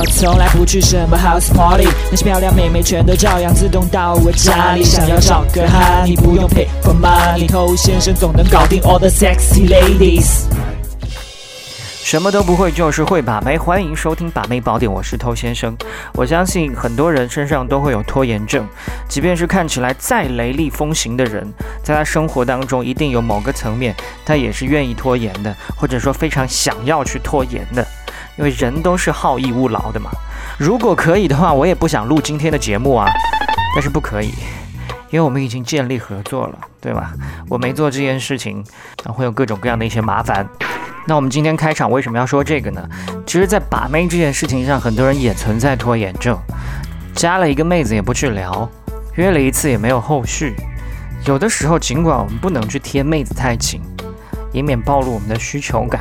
我从来不去什么 house party，那些漂亮妹妹全都照样自动到我家里。想要找个哈，你不用 pay for money，偷先生总能搞定 all the sexy ladies。什么都不会就是会把妹，欢迎收听把妹宝典，我是偷先生。我相信很多人身上都会有拖延症，即便是看起来再雷厉风行的人，在他生活当中一定有某个层面，他也是愿意拖延的，或者说非常想要去拖延的，因为人都是好逸恶劳的嘛。如果可以的话，我也不想录今天的节目啊，但是不可以，因为我们已经建立合作了，对吧？我没做这件事情，会有各种各样的一些麻烦。那我们今天开场为什么要说这个呢？其实，在把妹这件事情上，很多人也存在拖延症。加了一个妹子也不去聊，约了一次也没有后续。有的时候，尽管我们不能去贴妹子太紧，以免暴露我们的需求感，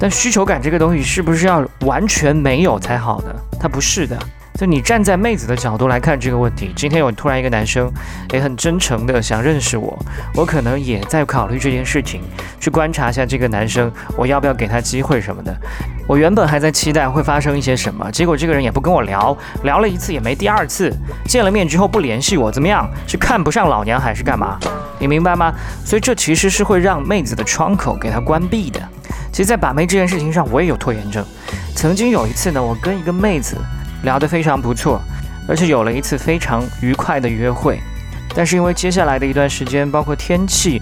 但需求感这个东西是不是要完全没有才好的？它不是的。就你站在妹子的角度来看这个问题，今天有突然一个男生也很真诚的想认识我，我可能也在考虑这件事情，去观察一下这个男生，我要不要给他机会什么的。我原本还在期待会发生一些什么，结果这个人也不跟我聊，聊了一次也没第二次，见了面之后不联系我，怎么样？是看不上老娘还是干嘛？你明白吗？所以这其实是会让妹子的窗口给他关闭的。其实，在把妹这件事情上，我也有拖延症。曾经有一次呢，我跟一个妹子。聊得非常不错，而且有了一次非常愉快的约会，但是因为接下来的一段时间，包括天气，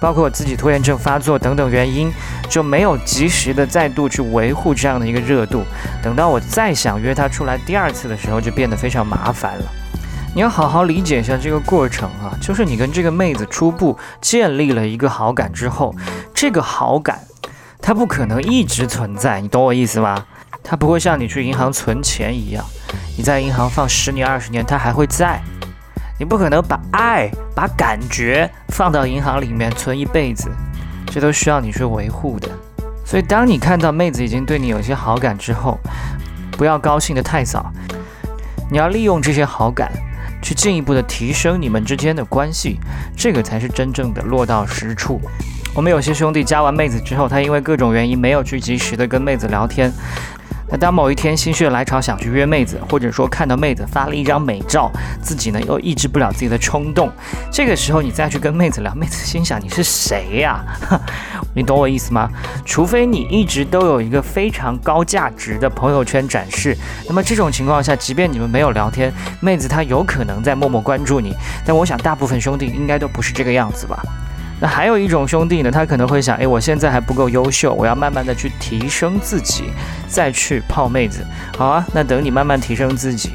包括我自己拖延症发作等等原因，就没有及时的再度去维护这样的一个热度。等到我再想约她出来第二次的时候，就变得非常麻烦了。你要好好理解一下这个过程啊，就是你跟这个妹子初步建立了一个好感之后，这个好感它不可能一直存在，你懂我意思吗？它不会像你去银行存钱一样，你在银行放十年二十年，它还会在。你不可能把爱、把感觉放到银行里面存一辈子，这都需要你去维护的。所以，当你看到妹子已经对你有些好感之后，不要高兴得太早，你要利用这些好感去进一步的提升你们之间的关系，这个才是真正的落到实处。我们有些兄弟加完妹子之后，他因为各种原因没有去及时的跟妹子聊天。那当某一天心血来潮想去约妹子，或者说看到妹子发了一张美照，自己呢又抑制不了自己的冲动，这个时候你再去跟妹子聊，妹子心想你是谁呀？你懂我意思吗？除非你一直都有一个非常高价值的朋友圈展示，那么这种情况下，即便你们没有聊天，妹子她有可能在默默关注你。但我想大部分兄弟应该都不是这个样子吧。那还有一种兄弟呢，他可能会想，哎，我现在还不够优秀，我要慢慢的去提升自己，再去泡妹子。好啊，那等你慢慢提升自己，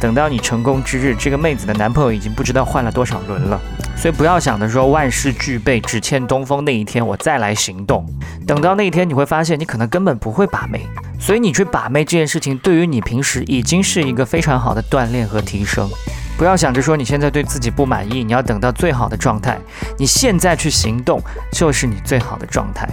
等到你成功之日，这个妹子的男朋友已经不知道换了多少轮了。所以不要想着说万事俱备，只欠东风那一天我再来行动。等到那一天，你会发现你可能根本不会把妹。所以你去把妹这件事情，对于你平时已经是一个非常好的锻炼和提升。不要想着说你现在对自己不满意，你要等到最好的状态，你现在去行动就是你最好的状态。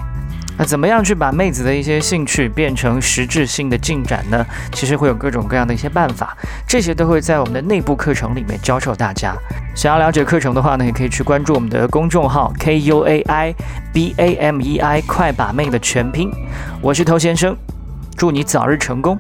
那怎么样去把妹子的一些兴趣变成实质性的进展呢？其实会有各种各样的一些办法，这些都会在我们的内部课程里面教授大家。想要了解课程的话呢，也可以去关注我们的公众号 K U A I B A M E I 快把妹的全拼。我是头先生，祝你早日成功。